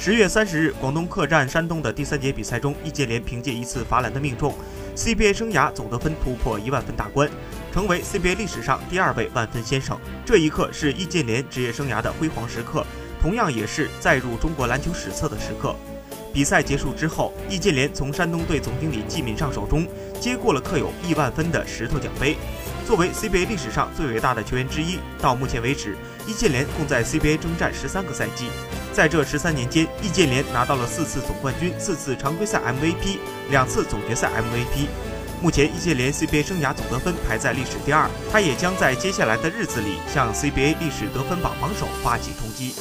十月三十日，广东客战山东的第三节比赛中，易建联凭借一次罚篮的命中，CBA 生涯总得分突破一万分大关，成为 CBA 历史上第二位万分先生。这一刻是易建联职业生涯的辉煌时刻，同样也是载入中国篮球史册的时刻。比赛结束之后，易建联从山东队总经理季敏尚手中接过了刻有亿万分的石头奖杯。作为 CBA 历史上最伟大的球员之一，到目前为止，易建联共在 CBA 征战十三个赛季。在这十三年间，易建联拿到了四次总冠军、四次常规赛 MVP、两次总决赛 MVP。目前，易建联 CBA 生涯总得分排在历史第二，他也将在接下来的日子里向 CBA 历史得分榜榜首发起冲击。